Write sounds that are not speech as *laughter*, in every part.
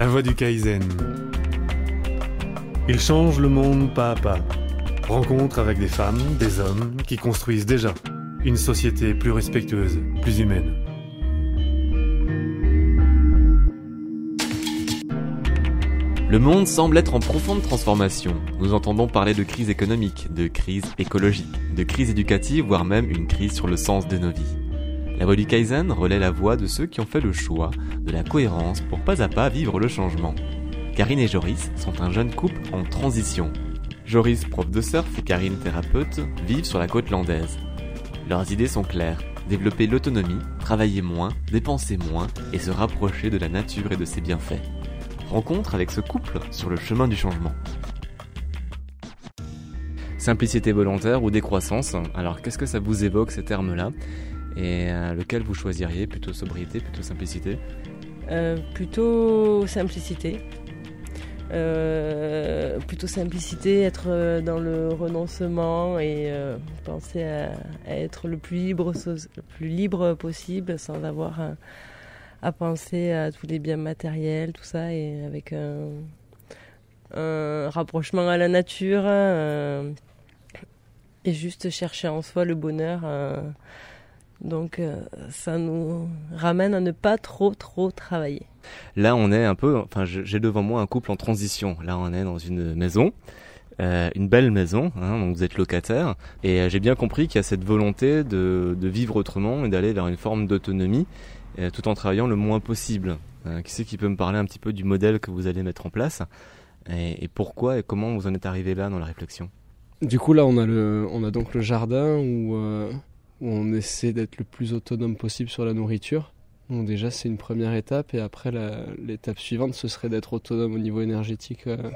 La voie du Kaizen. Il change le monde pas à pas. Rencontre avec des femmes, des hommes qui construisent déjà une société plus respectueuse, plus humaine. Le monde semble être en profonde transformation. Nous entendons parler de crise économique, de crise écologique, de crise éducative, voire même une crise sur le sens de nos vies. La voix du Kaizen relaie la voix de ceux qui ont fait le choix de la cohérence pour pas à pas vivre le changement. Karine et Joris sont un jeune couple en transition. Joris, prof de surf, et Karine, thérapeute, vivent sur la côte landaise. Leurs idées sont claires. Développer l'autonomie, travailler moins, dépenser moins et se rapprocher de la nature et de ses bienfaits rencontre avec ce couple sur le chemin du changement. Simplicité volontaire ou décroissance, alors qu'est-ce que ça vous évoque ces termes-là? Et euh, lequel vous choisiriez? Plutôt sobriété, plutôt simplicité? Euh, Plutôt simplicité. Euh, plutôt simplicité, être dans le renoncement et penser à, être le plus libre, le plus libre possible sans avoir à penser à tous les biens matériels, tout ça, et avec un, rapprochement à la nature, et juste chercher en soi le bonheur. Euh. donc euh, ça nous ramène à ne pas trop trop travailler. Là on est un peu, enfin j'ai devant moi un couple en transition. Là on est dans une maison. une belle maison, hein, donc vous êtes locataire, et j'ai bien compris qu'il y a cette volonté de, de vivre autrement et d'aller vers une forme d'autonomie tout en travaillant le moins possible. Euh, qui c'est qui peut me parler un petit peu du modèle que vous allez mettre en place et, pourquoi et comment vous en êtes arrivé là dans la réflexion? Du coup là on a, le, on a donc le jardin où, euh, on essaie d'être le plus autonome possible sur la nourriture. Donc déjà c'est une première étape et après l'étape suivante ce serait d'être autonome au niveau énergétique. Euh,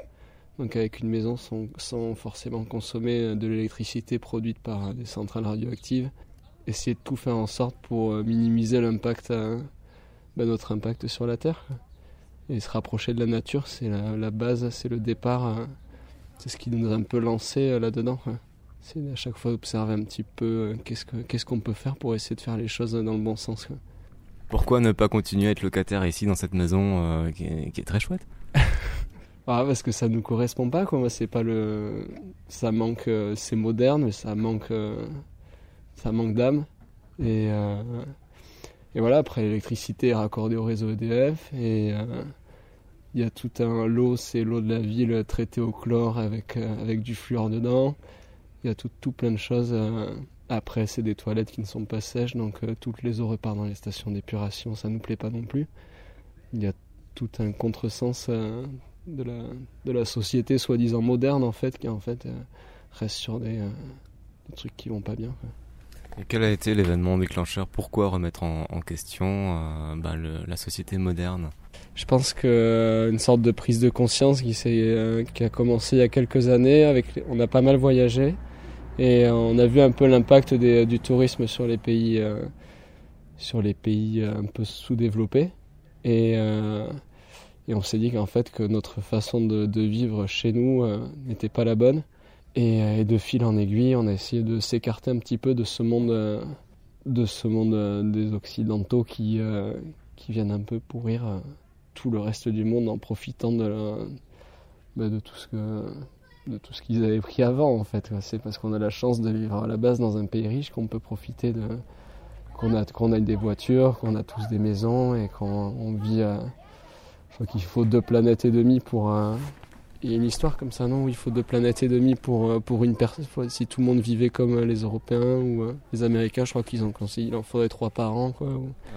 donc avec une maison sans, forcément consommer de l'électricité produite par des centrales radioactives essayer de tout faire en sorte pour euh, minimiser l'impact, bah, notre impact sur la Terre. Et se rapprocher de la nature, c'est la, base, c'est le départ. Euh, c'est ce qui nous a un peu lancé euh, là-dedans. C'est à chaque fois observer un petit peu qu'est-ce qu'on peut faire pour essayer de faire les choses dans le bon sens. Pourquoi ne pas continuer à être locataire ici dans cette maison qui, est, très chouette? *laughs* Ah, parce que ça nous correspond pas quoi. c'est pas le ça manque c'est moderne mais ça manque ça manque d'âme. Et, euh, et voilà, après l'électricité est raccordée au réseau EDF et euh, il y a tout un lot, c'est l'eau de la ville traitée au chlore avec, euh, avec du fluor dedans. Il y a tout, tout plein de choses. Après, c'est des toilettes qui ne sont pas sèches, donc toutes les eaux repartent dans les stations d'épuration, ça ne nous plaît pas non plus. Il y a tout un contresens de, la, de la société soi-disant moderne, en fait, qui en fait reste sur des, des trucs qui vont pas bien. Et quel a été l'événement déclencheur? Pourquoi remettre en, question euh, bah, la société moderne? Je pense qu'une euh, sorte de prise de conscience qui, euh, qui a commencé il y a quelques années. Avec, on a pas mal voyagé et on a vu un peu l'impact du tourisme sur les pays, sur les pays un peu sous-développés. Et, et on s'est dit qu'en fait que notre façon de, vivre chez nous n'était pas la bonne euh, et, de fil en aiguille, on a essayé de s'écarter un petit peu de ce monde, euh, de ce monde euh, des Occidentaux qui, qui viennent un peu pourrir tout le reste du monde en profitant de, bah, de tout ce que de tout ce qu'ils avaient pris avant en fait. C'est parce qu'on a la chance de vivre à la base dans un pays riche qu'on peut profiter de qu'on a qu'on a des voitures, qu'on a tous des maisons et qu'on vit je crois qu'il faut deux planètes et demie pour il y a une histoire comme ça, non Où il faut deux planètes et demie pour, euh, pour une personne. Si tout le monde vivait comme euh, les Européens ou euh, les Américains, je crois qu'ils ont conseillé, il en faudrait trois par an. Quoi,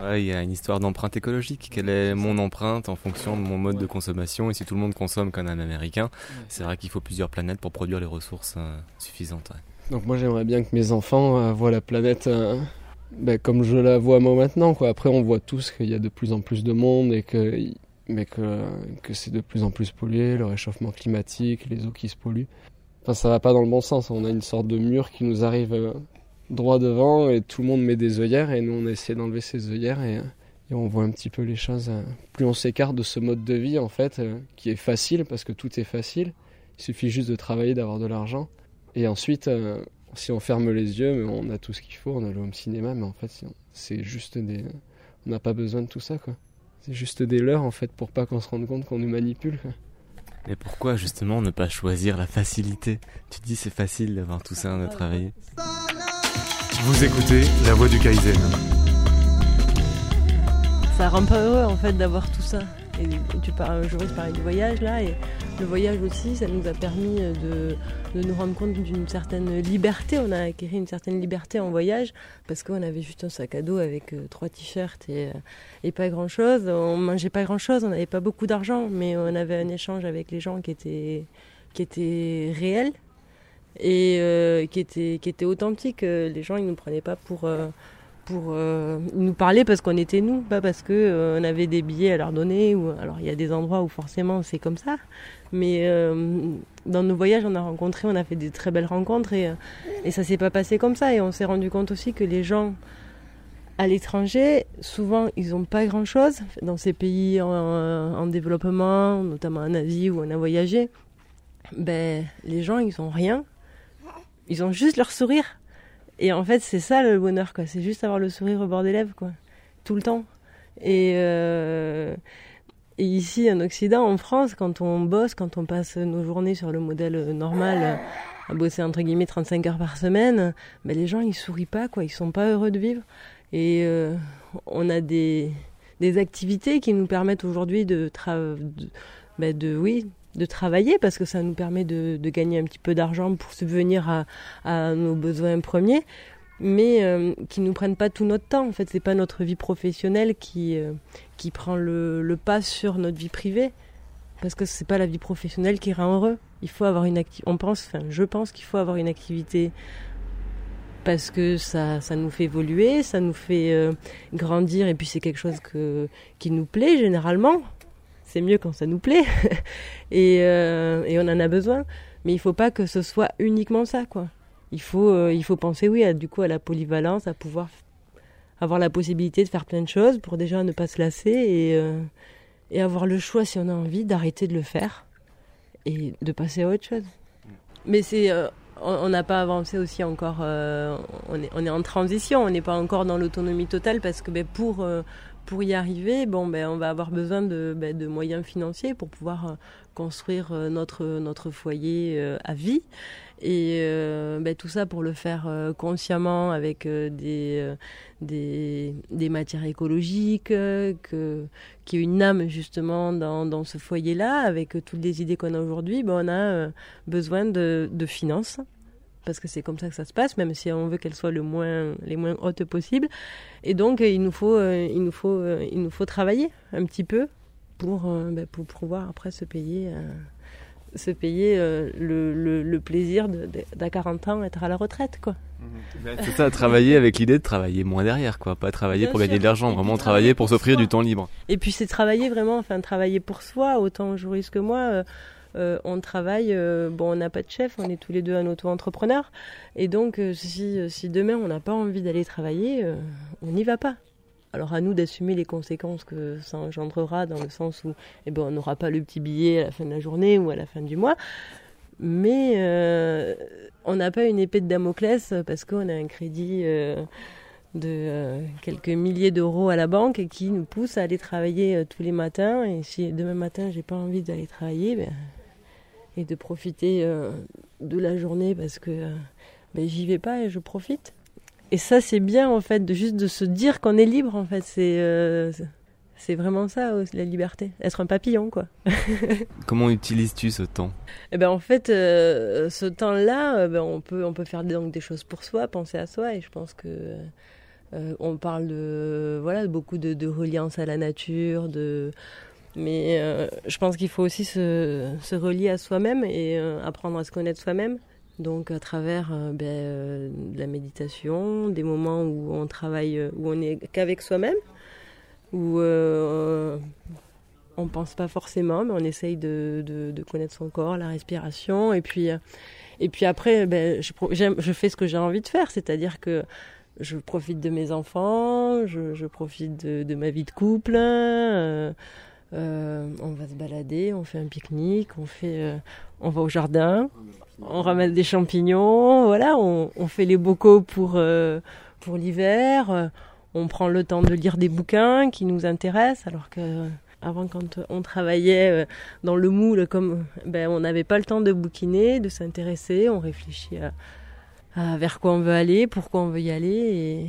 Ouais, il y a une histoire d'empreinte écologique. Quelle est mon empreinte en fonction de mon mode de consommation? Et si tout le monde consomme comme un Américain, c'est vrai qu'il faut plusieurs planètes pour produire les ressources suffisantes. Donc moi j'aimerais bien que mes enfants voient la planète ben, comme je la vois moi maintenant. Quoi. Après on voit tous qu'il y a de plus en plus de monde et que mais que, que c'est de plus en plus pollué, le réchauffement climatique, les eaux qui se polluent. Enfin, ça va pas dans le bon sens. On a une sorte de mur qui nous arrive euh, droit devant et tout le monde met des œillères et nous on essaie d'enlever ces œillères et, et, on voit un petit peu les choses. Euh, plus on s'écarte de ce mode de vie en fait, euh, qui est facile parce que tout est facile. Il suffit juste de travailler, d'avoir de l'argent. Et ensuite, si on ferme les yeux, on a tout ce qu'il faut, on a le home cinéma, mais en fait c'est juste des... On n'a pas besoin de tout ça quoi. C'est juste des leurs en fait pour pas qu'on se rende compte qu'on nous manipule. Mais pourquoi justement ne pas choisir la facilité? Tu te dis c'est facile d'avoir tout ça à travailler. Vous écoutez La Voix du Kaizen. Ça rend pas heureux en fait d'avoir tout ça. Et tu parles, du voyage là, et le voyage aussi, ça nous a permis de, nous rendre compte d'une certaine liberté. On a acquis une certaine liberté en voyage parce qu'on avait juste un sac à dos avec euh, trois t-shirts et, euh, et, pas grand chose. On mangeait pas grand chose, on n'avait pas beaucoup d'argent, mais on avait un échange avec les gens qui était, qui réel et euh, qui, était, qui authentique. Les gens, ils nous prenaient pas pour pour euh, nous parler parce qu'on était nous, pas parce que euh, on avait des billets à leur donner. Ou alors il y a des endroits où forcément c'est comme ça, mais euh, dans nos voyages on a rencontré, on a fait des très belles rencontres et et ça s'est pas passé comme ça et on s'est rendu compte aussi que les gens à l'étranger, souvent ils ont pas grand chose dans ces pays en, en, développement, notamment en Asie où on a voyagé. Ben les gens ils ont rien, ils ont juste leur sourire et en fait, c'est ça le bonheur, quoi. C'est juste avoir le sourire au bord des lèvres, quoi. Tout le temps. Et, euh, et ici, en Occident, en France, quand on bosse, quand on passe nos journées sur le modèle normal, à bosser entre guillemets 35 heures par semaine, ben les gens, ils sourient pas, quoi. Ils sont pas heureux de vivre. Et euh, on a des, des activités qui nous permettent aujourd'hui de, de, ben de, oui, de travailler parce que ça nous permet de, gagner un petit peu d'argent pour subvenir à, nos besoins premiers, mais euh, qui nous prennent pas tout notre temps. En fait, c'est pas notre vie professionnelle qui euh, qui prend le, pas sur notre vie privée, parce que c'est pas la vie professionnelle qui rend heureux. Il faut avoir une. On pense, enfin, je pense qu'il faut avoir une activité parce que ça, ça nous fait évoluer, ça nous fait euh, grandir, et puis c'est quelque chose qui nous plaît généralement c'est mieux quand ça nous plaît *laughs* et, euh, et, on en a besoin. Mais il faut pas que ce soit uniquement ça, quoi. Il faut, euh, il faut penser, oui, à, du coup, à la polyvalence, à pouvoir avoir la possibilité de faire plein de choses pour déjà ne pas se lasser et, euh, avoir le choix, si on a envie, d'arrêter de le faire et de passer à autre chose. Mais c'est, on n'a pas avancé aussi encore. on, est, on est en transition, on n'est pas encore dans l'autonomie totale parce que ben, pour pour y arriver, bon, ben, on va avoir besoin de, ben, de moyens financiers pour pouvoir euh, construire euh, notre, notre foyer euh, à vie. Et ben, tout ça pour le faire consciemment avec des, des, des, matières écologiques, que, qui est une âme justement dans, dans ce foyer-là, avec toutes les idées qu'on a aujourd'hui, ben, on a besoin de, de finances parce que c'est comme ça que ça se passe, même si on veut qu'elles soient le moins, les moins hautes possibles. Et donc, il nous faut, euh, il nous faut, euh, il nous faut travailler un petit peu pour, euh, ben, pour pouvoir après se payer, se payer le, le, plaisir d'à 40 ans être à la retraite, quoi. Mmh. C'est ça, travailler avec l'idée de travailler moins derrière, quoi. Pas travailler pour gagner de l'argent, vraiment travailler pour s'offrir du temps libre. Et puis c'est travailler vraiment, enfin travailler pour soi, autant Joris que moi. Euh, on travaille, euh, bon, on n'a pas de chef, on est tous les deux un auto-entrepreneur. Et donc, euh, si, demain on n'a pas envie d'aller travailler, on n'y va pas. Alors à nous d'assumer les conséquences que ça engendrera dans le sens où eh ben, on n'aura pas le petit billet à la fin de la journée ou à la fin du mois. Mais on n'a pas une épée de Damoclès parce qu'on a un crédit de quelques milliers d'euros à la banque qui nous pousse à aller travailler tous les matins. Et si demain matin j'ai pas envie d'aller travailler, ben, et de profiter euh, de la journée parce que euh, ben, j'y vais pas et je profite. Et ça, c'est bien en fait, de juste de se dire qu'on est libre en fait. C'est euh, c'est vraiment ça la liberté, être un papillon quoi. *laughs* Comment utilises-tu ce temps? Eh ben en fait, ce temps-là, ben, on peut on peut faire donc des choses pour soi, penser à soi, et je pense que on parle de voilà beaucoup de, de reliance à la nature, de mais euh, je pense qu'il faut aussi se, se, relier à soi-même et euh, apprendre à se connaître soi-même. Donc à travers euh, ben, de la méditation, des moments où on travaille, où on n'est qu'avec soi-même, où on pense pas forcément, mais on essaye de, de, connaître son corps, la respiration, et puis et puis après, ben, je, fais ce que j'ai envie de faire, c'est-à-dire que je profite de mes enfants, je, profite de, ma vie de couple. Euh, on va se balader, on fait un pique-nique, on fait, euh, on va au jardin, on ramasse des champignons, voilà, on, fait les bocaux pour euh, pour l'hiver, on prend le temps de lire des bouquins qui nous intéressent, alors que avant, quand on travaillait dans le moule, comme ben, on n'avait pas le temps de bouquiner, de s'intéresser, on réfléchit à, vers quoi on veut aller, pourquoi on veut y aller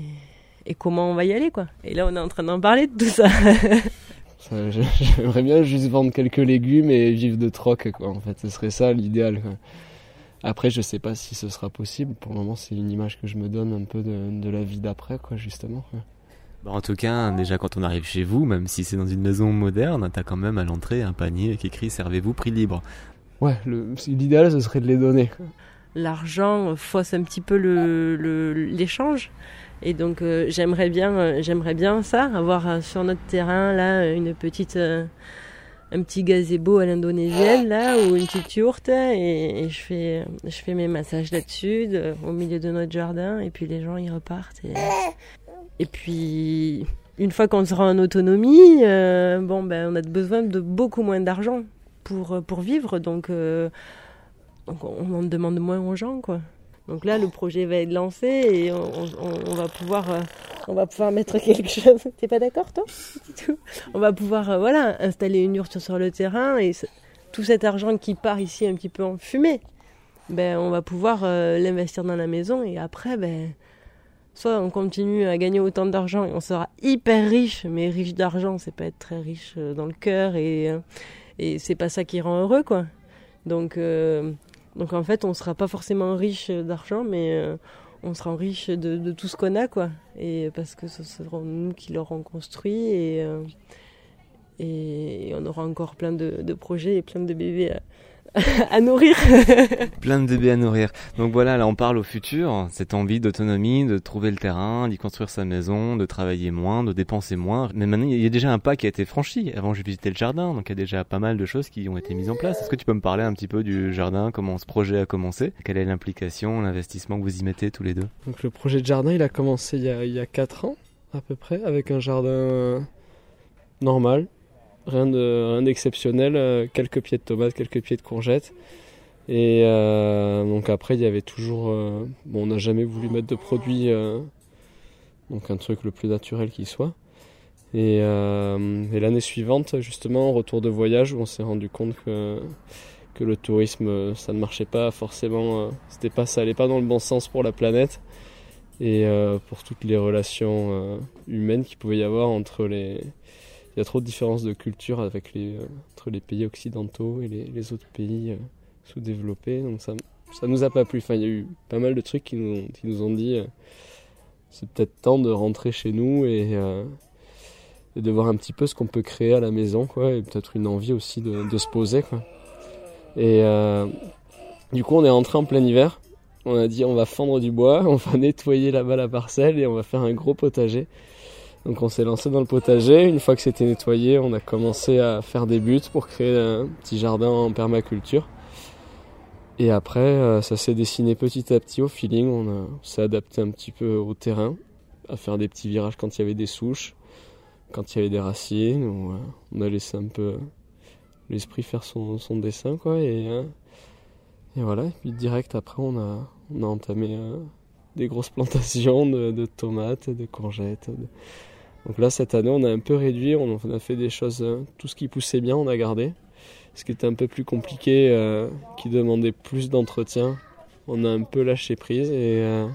et, comment on va y aller. quoi. Et là, on est en train d'en parler de tout ça. *laughs* *laughs* J'aimerais bien juste vendre quelques légumes et vivre de troc, quoi. En fait, ce serait ça l'idéal. Après, je sais pas si ce sera possible. Pour le moment, c'est une image que je me donne un peu de, de la vie d'après, quoi, justement. Bah, en tout cas, déjà quand on arrive chez vous, même si c'est dans une maison moderne, t'as quand même à l'entrée un panier qui écrit Servez-vous prix libre. Ouais, l'idéal ce serait de les donner. L'argent fausse un petit peu l'échange. Le, et donc euh, j'aimerais bien, euh, bien ça, avoir euh, sur notre terrain là une petite, un petit gazebo à l'indonésienne là ou une petite yourte et, je fais, je fais mes massages là-dessus au milieu de notre jardin et puis les gens ils repartent et, et puis, une fois qu'on sera en autonomie, bon, ben, on a besoin de beaucoup moins d'argent pour, pour vivre. Donc, euh, on en demande moins aux gens, quoi. Donc là, le projet va être lancé et on, va pouvoir, on va pouvoir mettre *laughs* quelque chose. T'es pas d'accord, toi? On va pouvoir, voilà, installer une urne sur le terrain et tout cet argent qui part ici un petit peu en fumée, ben, on va pouvoir l'investir dans la maison et après, ben, soit on continue à gagner autant d'argent et on sera hyper riche, mais riche d'argent, c'est pas être très riche euh, dans le cœur et, euh, et c'est pas ça qui rend heureux, quoi. Donc, euh, donc en fait, on sera pas forcément riche d'argent, mais on sera riche de, tout ce qu'on a, quoi. Et parce que ce seront nous qui l'aurons construit et, et on aura encore plein de, projets et plein de bébés *laughs* à nourrir. *laughs* Plein de bébés à nourrir. Donc voilà, là on parle au futur, cette envie d'autonomie, de trouver le terrain, d'y construire sa maison, de travailler moins, de dépenser moins. Mais maintenant, il y a déjà un pas qui a été franchi. Avant, j'ai visité le jardin, donc il y a déjà pas mal de choses qui ont été mises en place. Est-ce que tu peux me parler un petit peu du jardin, comment ce projet a commencé? Quelle est l'implication, l'investissement que vous y mettez tous les deux? Donc le projet de jardin, il a commencé il y a, il y a 4 ans à peu près, avec un jardin normal, rien de rien d'exceptionnel, euh, quelques pieds de tomates, quelques pieds de courgettes. Et euh, donc après il y avait toujours, euh, bon on n'a jamais voulu mettre de produits, donc un truc le plus naturel qui soit. Et, l'année suivante, justement, en retour de voyage, on s'est rendu compte que, que le tourisme, ça ne marchait pas forcément, c'était pas, ça allait pas dans le bon sens pour la planète et pour toutes les relations humaines qu'il pouvait y avoir entre les, y a trop de différences de culture euh, entre les pays occidentaux et les, autres pays euh, sous-développés. Donc ça ça nous a pas plu. Enfin, il y a eu pas mal de trucs qui nous, qui nous ont dit euh, c'est peut-être temps de rentrer chez nous et, de voir un petit peu ce qu'on peut créer à la maison, quoi, et peut-être une envie aussi de, de se poser, quoi. Et du coup, on est rentré en plein hiver. On a dit on va fendre du bois, *laughs* on va nettoyer là-bas la parcelle et on va faire un gros potager. Donc on s'est lancé dans le potager. Une fois que c'était nettoyé, on a commencé à faire des buts pour créer un petit jardin en permaculture. Et après, euh, ça s'est dessiné petit à petit au feeling. On, s'est adapté un petit peu au terrain, à faire des petits virages quand il y avait des souches, quand il y avait des racines. On, euh, a laissé un peu l'esprit faire son, dessin, quoi. Et, euh, et voilà. Et puis direct après, on a, on a entamé des grosses plantations de, de tomates, de courgettes. Donc là, cette année, on a un peu réduit, on a fait des choses, euh, tout ce qui poussait bien, on a gardé. Ce qui était un peu plus compliqué, euh, qui demandait plus d'entretien, on a un peu lâché prise. Et, euh,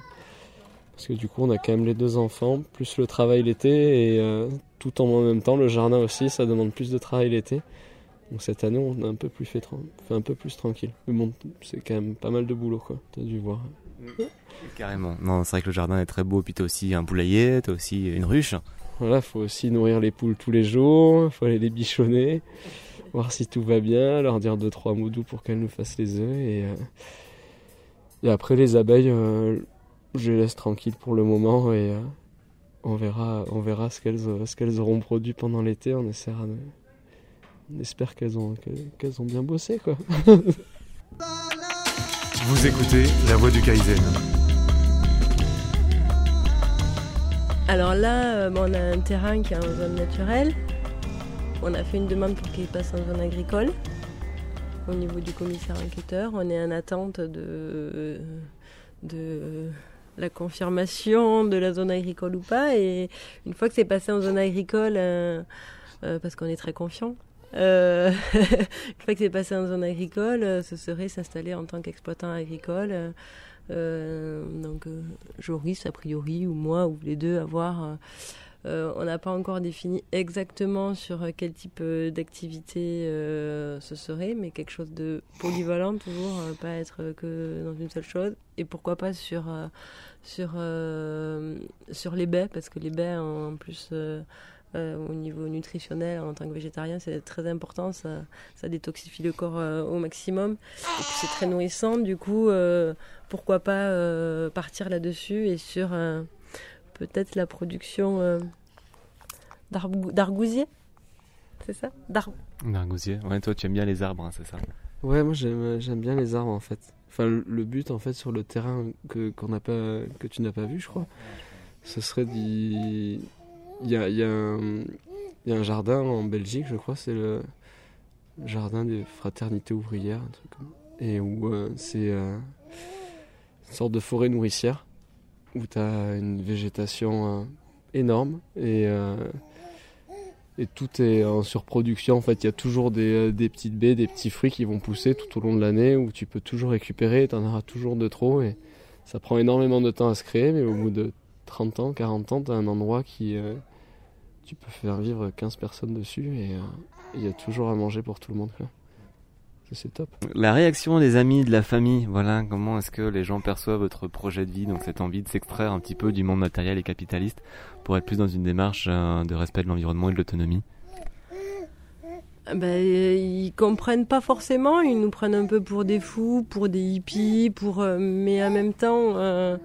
parce que du coup, on a quand même les deux enfants, plus le travail l'été, et tout en même temps, le jardin aussi, ça demande plus de travail l'été. Donc cette année, on a un peu plus fait un peu plus tranquille. Mais bon, c'est quand même pas mal de boulot, quoi. T'as dû voir. Carrément. Non, c'est vrai que le jardin est très beau. Puis t'as aussi un poulailler, t'as aussi une ruche. Voilà, faut aussi nourrir les poules tous les jours, faut aller les bichonner, voir si tout va bien, leur dire deux trois mots doux pour qu'elles nous fassent les œufs et, euh, après les abeilles, euh, je les laisse tranquilles pour le moment et euh, on verra, on verra ce qu'elles ce qu'elles auront produit pendant l'été. On essaiera on espère qu'elles ont qu'elles ont bien bossé quoi. *laughs* Vous écoutez La Voix du Kaizen. Alors là, euh, on a un terrain qui est en zone naturelle. On a fait une demande pour qu'il passe en zone agricole. Au niveau du commissaire enquêteur, on est en attente de, de la confirmation de la zone agricole ou pas. Et une fois que c'est passé en zone agricole, parce qu'on est très confiant, euh, *laughs* une fois que c'est passé en zone agricole, ce serait s'installer en tant qu'exploitant agricole. Euh, donc, Joris, a priori, ou moi, ou les deux, avoir euh, on n'a pas encore défini exactement sur euh, quel type euh, d'activité ce serait, mais quelque chose de polyvalent toujours, pas être que dans une seule chose. Et pourquoi pas sur, sur, sur les baies, parce que les baies, en plus, au niveau nutritionnel, en tant que végétarien, c'est très important. Ça, ça détoxifie le corps au maximum. Et puis c'est très nourrissant. Du coup, pourquoi pas partir là-dessus et sur peut-être la production euh, d'argousier. C'est ça? D'argousier. Ouais, toi tu aimes bien les arbres, hein, c'est ça? Ouais, moi j'aime bien les arbres en fait. Enfin, le, but en fait sur le terrain que, qu'on n'a pas, que tu n'as pas vu, je crois, ce serait d'y. Il y a, un, jardin en Belgique, je crois, c'est le jardin des fraternités ouvrières, un truc comme Et où euh, c'est euh, une sorte de forêt nourricière où tu as une végétation euh, énorme et, et tout est en surproduction. En fait, il y a toujours des, des, petites baies, des petits fruits qui vont pousser tout au long de l'année où tu peux toujours récupérer, tu en auras toujours de trop et ça prend énormément de temps à se créer, mais au bout de 30 ans, 40 ans, tu as un endroit qui. Tu peux faire vivre 15 personnes dessus et il y a toujours à manger pour tout le monde c'est top. La réaction des amis, de la famille, voilà, comment est-ce que les gens perçoivent votre projet de vie, donc cette envie de s'extraire un petit peu du monde matériel et capitaliste pour être plus dans une démarche euh, de respect de l'environnement et de l'autonomie? Ben, ils comprennent pas forcément, ils nous prennent un peu pour des fous, pour des hippies, pour euh, mais en même temps, euh,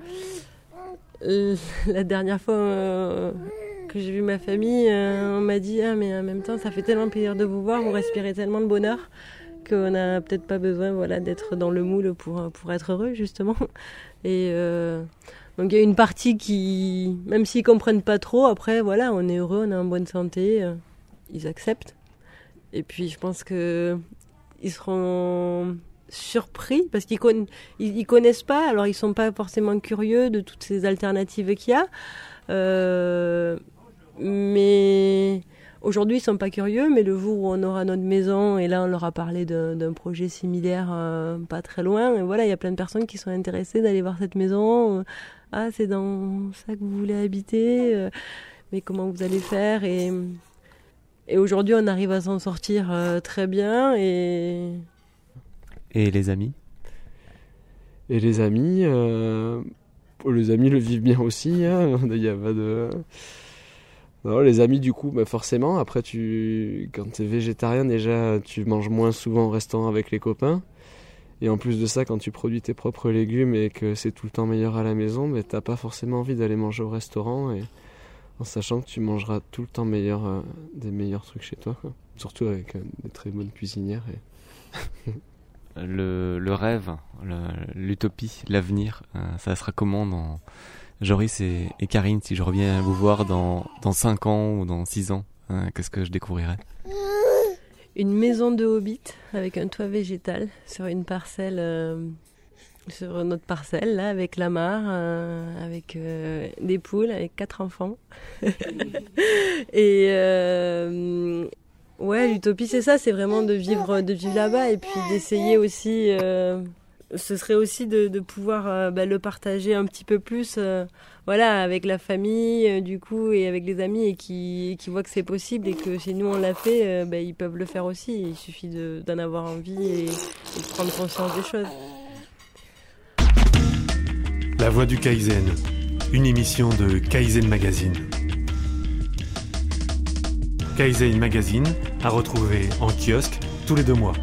*laughs* la dernière fois que j'ai vu ma famille, on m'a dit ah mais en même temps ça fait tellement plaisir de vous voir, vous respirez tellement de bonheur qu'on n'a peut-être pas besoin voilà, d'être dans le moule pour, pour être heureux, justement. Et euh, donc il y a une partie qui, même s'ils comprennent pas trop, après, voilà, on est heureux, on est en bonne santé, euh, ils acceptent. Et puis je pense que ils seront surpris parce qu'ils ils, connaissent pas, alors ils sont pas forcément curieux de toutes ces alternatives qu'il y a. Euh, mais Aujourd'hui, ils sont pas curieux, mais le jour où on aura notre maison, et là, on leur a parlé d'un projet similaire euh, pas très loin, et voilà, il y a plein de personnes qui sont intéressées d'aller voir cette maison. Euh, ah, c'est dans ça que vous voulez habiter, euh, mais comment vous allez faire? Et, et aujourd'hui, on arrive à s'en sortir très bien. Et, et les amis? Et les amis, les amis le vivent bien aussi. Hein. *laughs* Il n'y a pas de les amis, du coup, bah forcément, après, tu, quand tu es végétarien, déjà, tu manges moins souvent au restaurant avec les copains. Et en plus de ça, quand tu produis tes propres légumes et que c'est tout le temps meilleur à la maison, mais t'as pas forcément envie d'aller manger au restaurant et en sachant que tu mangeras tout le temps meilleur, euh, des meilleurs trucs chez toi. Surtout avec euh, des très bonnes cuisinières. *laughs* Le, rêve, l'utopie, l'avenir, euh, ça sera comment dans Joris et, Karine, si je reviens vous voir dans, dans 5 ans ou dans 6 ans, hein, qu'est-ce que je découvrirai? Une maison de hobbit avec un toit végétal sur une parcelle, euh, sur notre parcelle, là, avec la mare, euh, avec euh, des poules, avec quatre enfants. *laughs* et ouais, l'utopie, c'est ça, c'est vraiment de vivre, de vivre là-bas et puis d'essayer aussi ce serait aussi de, pouvoir euh, bah, le partager un petit peu plus euh, voilà avec la famille euh, du coup et avec les amis et qui, qui voient que c'est possible et que si nous on l'a fait bah, ils peuvent le faire aussi. Il suffit d'en avoir envie et, de prendre conscience des choses. La Voix du Kaizen une émission de Kaizen Magazine. Kaizen Magazine à retrouver en kiosque tous les deux mois